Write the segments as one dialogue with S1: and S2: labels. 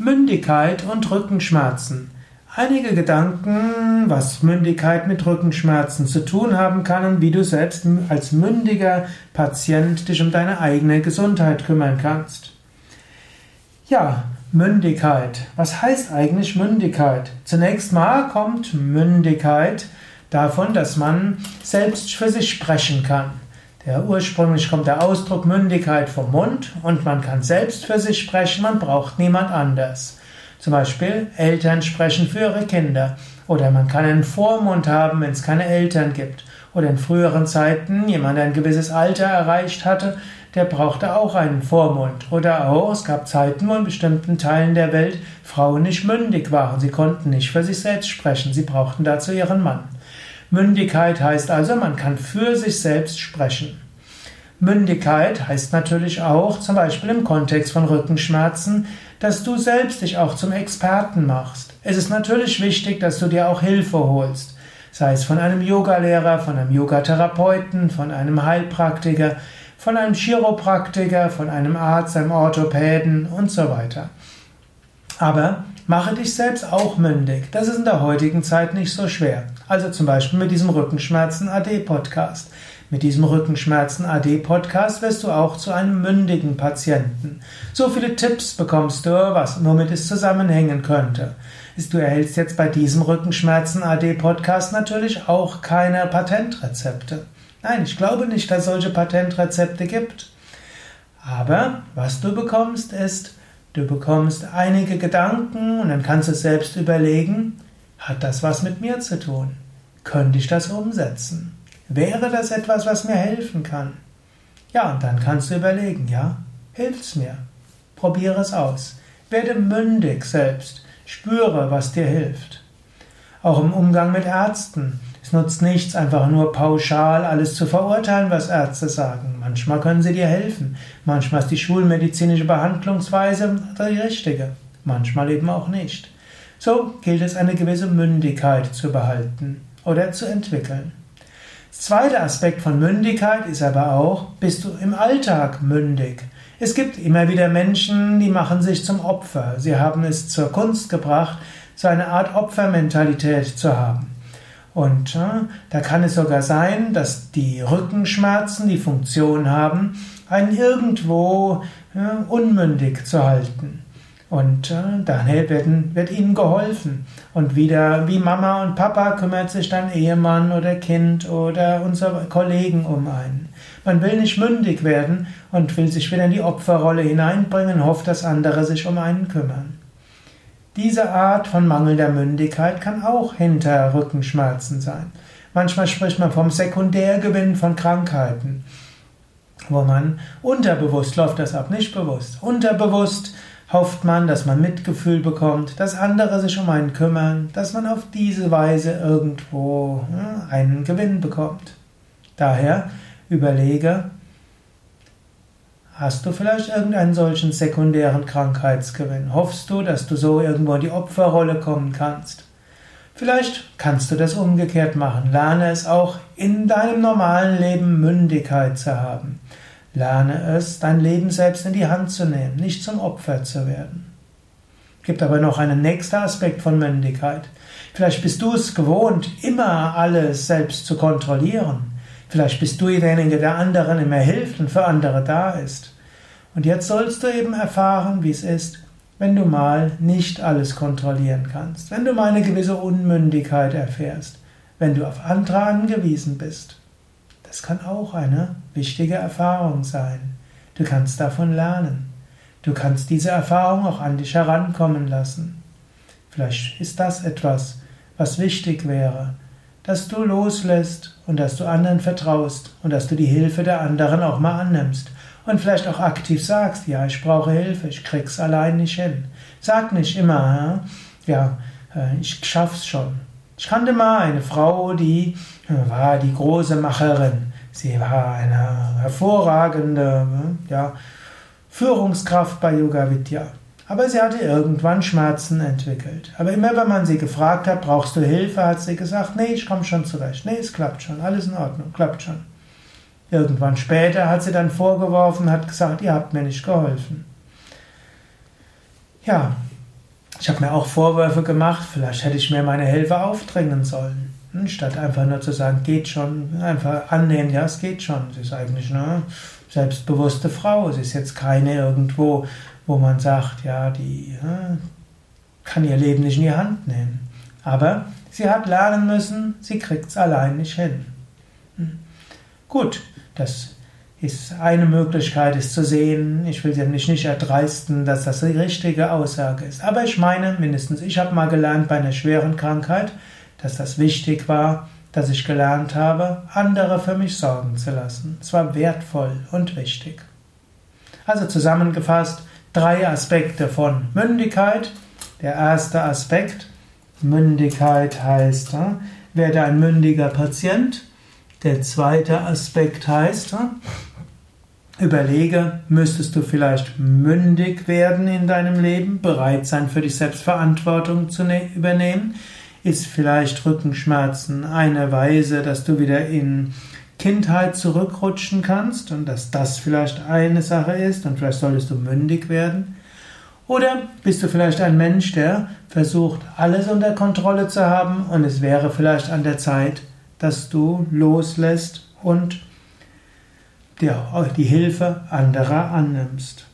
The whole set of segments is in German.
S1: Mündigkeit und Rückenschmerzen. Einige Gedanken, was Mündigkeit mit Rückenschmerzen zu tun haben kann und wie du selbst als mündiger Patient dich um deine eigene Gesundheit kümmern kannst. Ja, Mündigkeit. Was heißt eigentlich Mündigkeit? Zunächst mal kommt Mündigkeit davon, dass man selbst für sich sprechen kann. Ja, ursprünglich kommt der Ausdruck Mündigkeit vom Mund und man kann selbst für sich sprechen, man braucht niemand anders. Zum Beispiel Eltern sprechen für ihre Kinder oder man kann einen Vormund haben, wenn es keine Eltern gibt. Oder in früheren Zeiten jemand, der ein gewisses Alter erreicht hatte, der brauchte auch einen Vormund. Oder auch, es gab Zeiten, wo in bestimmten Teilen der Welt Frauen nicht mündig waren. Sie konnten nicht für sich selbst sprechen, sie brauchten dazu ihren Mann. Mündigkeit heißt also, man kann für sich selbst sprechen. Mündigkeit heißt natürlich auch, zum Beispiel im Kontext von Rückenschmerzen, dass du selbst dich auch zum Experten machst. Es ist natürlich wichtig, dass du dir auch Hilfe holst, sei es von einem Yogalehrer, von einem Yogatherapeuten, von einem Heilpraktiker, von einem Chiropraktiker, von einem Arzt, einem Orthopäden und so weiter. Aber mache dich selbst auch mündig. Das ist in der heutigen Zeit nicht so schwer. Also zum Beispiel mit diesem Rückenschmerzen AD Podcast. Mit diesem Rückenschmerzen AD Podcast wirst du auch zu einem mündigen Patienten. So viele Tipps bekommst du, was, womit es zusammenhängen könnte. Du erhältst jetzt bei diesem Rückenschmerzen AD Podcast natürlich auch keine Patentrezepte. Nein, ich glaube nicht, dass es solche Patentrezepte gibt. Aber was du bekommst ist, du bekommst einige Gedanken und dann kannst du selbst überlegen, hat das was mit mir zu tun? Könnte ich das umsetzen? Wäre das etwas, was mir helfen kann? Ja, und dann kannst du überlegen, ja, hilft's mir? Probiere es aus. Werde mündig selbst. Spüre, was dir hilft. Auch im Umgang mit Ärzten. Es nutzt nichts, einfach nur pauschal alles zu verurteilen, was Ärzte sagen. Manchmal können sie dir helfen. Manchmal ist die schulmedizinische Behandlungsweise die richtige. Manchmal eben auch nicht. So gilt es, eine gewisse Mündigkeit zu behalten oder zu entwickeln. Zweiter Aspekt von Mündigkeit ist aber auch, bist du im Alltag mündig? Es gibt immer wieder Menschen, die machen sich zum Opfer. Sie haben es zur Kunst gebracht, so eine Art Opfermentalität zu haben. Und äh, da kann es sogar sein, dass die Rückenschmerzen die Funktion haben, einen irgendwo äh, unmündig zu halten. Und äh, dann wird, wird ihnen geholfen. Und wieder wie Mama und Papa kümmert sich dann Ehemann oder Kind oder unsere Kollegen um einen. Man will nicht mündig werden und will sich wieder in die Opferrolle hineinbringen, hofft, dass andere sich um einen kümmern. Diese Art von mangelnder Mündigkeit kann auch hinter Rückenschmerzen sein. Manchmal spricht man vom Sekundärgewinn von Krankheiten, wo man unterbewusst läuft das ab, nicht bewusst. Unterbewusst hofft man, dass man Mitgefühl bekommt, dass andere sich um einen kümmern, dass man auf diese Weise irgendwo einen Gewinn bekommt. Daher überlege, hast du vielleicht irgendeinen solchen sekundären Krankheitsgewinn? Hoffst du, dass du so irgendwo in die Opferrolle kommen kannst? Vielleicht kannst du das umgekehrt machen. Lerne es auch in deinem normalen Leben Mündigkeit zu haben. Lerne es, dein Leben selbst in die Hand zu nehmen, nicht zum Opfer zu werden. Gibt aber noch einen nächsten Aspekt von Mündigkeit. Vielleicht bist du es gewohnt, immer alles selbst zu kontrollieren. Vielleicht bist du derjenige, der anderen immer hilft und für andere da ist. Und jetzt sollst du eben erfahren, wie es ist, wenn du mal nicht alles kontrollieren kannst, wenn du mal eine gewisse Unmündigkeit erfährst, wenn du auf andere angewiesen bist. Das kann auch eine wichtige Erfahrung sein. Du kannst davon lernen. Du kannst diese Erfahrung auch an dich herankommen lassen. Vielleicht ist das etwas, was wichtig wäre, dass du loslässt und dass du anderen vertraust und dass du die Hilfe der anderen auch mal annimmst und vielleicht auch aktiv sagst, ja, ich brauche Hilfe, ich krieg's allein nicht hin. Sag nicht immer, ja, äh, ich schaff's schon. Ich kannte mal eine Frau, die war die große Macherin. Sie war eine hervorragende ja, Führungskraft bei Yoga Vidya. Aber sie hatte irgendwann Schmerzen entwickelt. Aber immer wenn man sie gefragt hat, brauchst du Hilfe, hat sie gesagt, nee, ich komme schon zurecht. Nee, es klappt schon, alles in Ordnung, klappt schon. Irgendwann später hat sie dann vorgeworfen, hat gesagt, ihr habt mir nicht geholfen. Ja, Ich habe mir auch Vorwürfe gemacht, vielleicht hätte ich mir meine Hilfe aufdrängen sollen. Statt einfach nur zu sagen, geht schon, einfach annehmen, ja, es geht schon. Sie ist eigentlich eine selbstbewusste Frau. Sie ist jetzt keine irgendwo, wo man sagt, ja, die ja, kann ihr Leben nicht in die Hand nehmen. Aber sie hat lernen müssen, sie kriegt es allein nicht hin. Hm. Gut, das ist eine Möglichkeit, es zu sehen. Ich will mich nicht erdreisten, dass das die richtige Aussage ist. Aber ich meine, mindestens ich habe mal gelernt bei einer schweren Krankheit, dass das wichtig war, dass ich gelernt habe, andere für mich sorgen zu lassen. Es war wertvoll und wichtig. Also zusammengefasst, drei Aspekte von Mündigkeit. Der erste Aspekt, Mündigkeit heißt, werde ein mündiger Patient. Der zweite Aspekt heißt, überlege, müsstest du vielleicht mündig werden in deinem Leben, bereit sein, für dich selbst Verantwortung zu ne-, übernehmen. Ist vielleicht Rückenschmerzen eine Weise, dass du wieder in Kindheit zurückrutschen kannst und dass das vielleicht eine Sache ist und vielleicht solltest du mündig werden? Oder bist du vielleicht ein Mensch, der versucht, alles unter Kontrolle zu haben und es wäre vielleicht an der Zeit, dass du loslässt und die Hilfe anderer annimmst.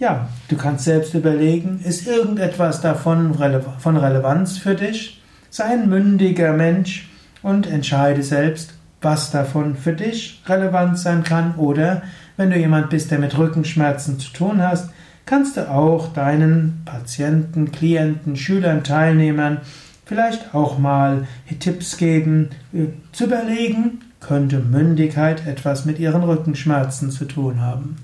S1: Ja, du kannst selbst überlegen, ist irgendetwas davon von Relevanz für dich? Sei ein mündiger Mensch und entscheide selbst, was davon für dich relevant sein kann. Oder wenn du jemand bist, der mit Rückenschmerzen zu tun hast, kannst du auch deinen Patienten, Klienten, Schülern, Teilnehmern vielleicht auch mal Tipps geben, äh, zu überlegen, könnte Mündigkeit etwas mit ihren Rückenschmerzen zu tun haben.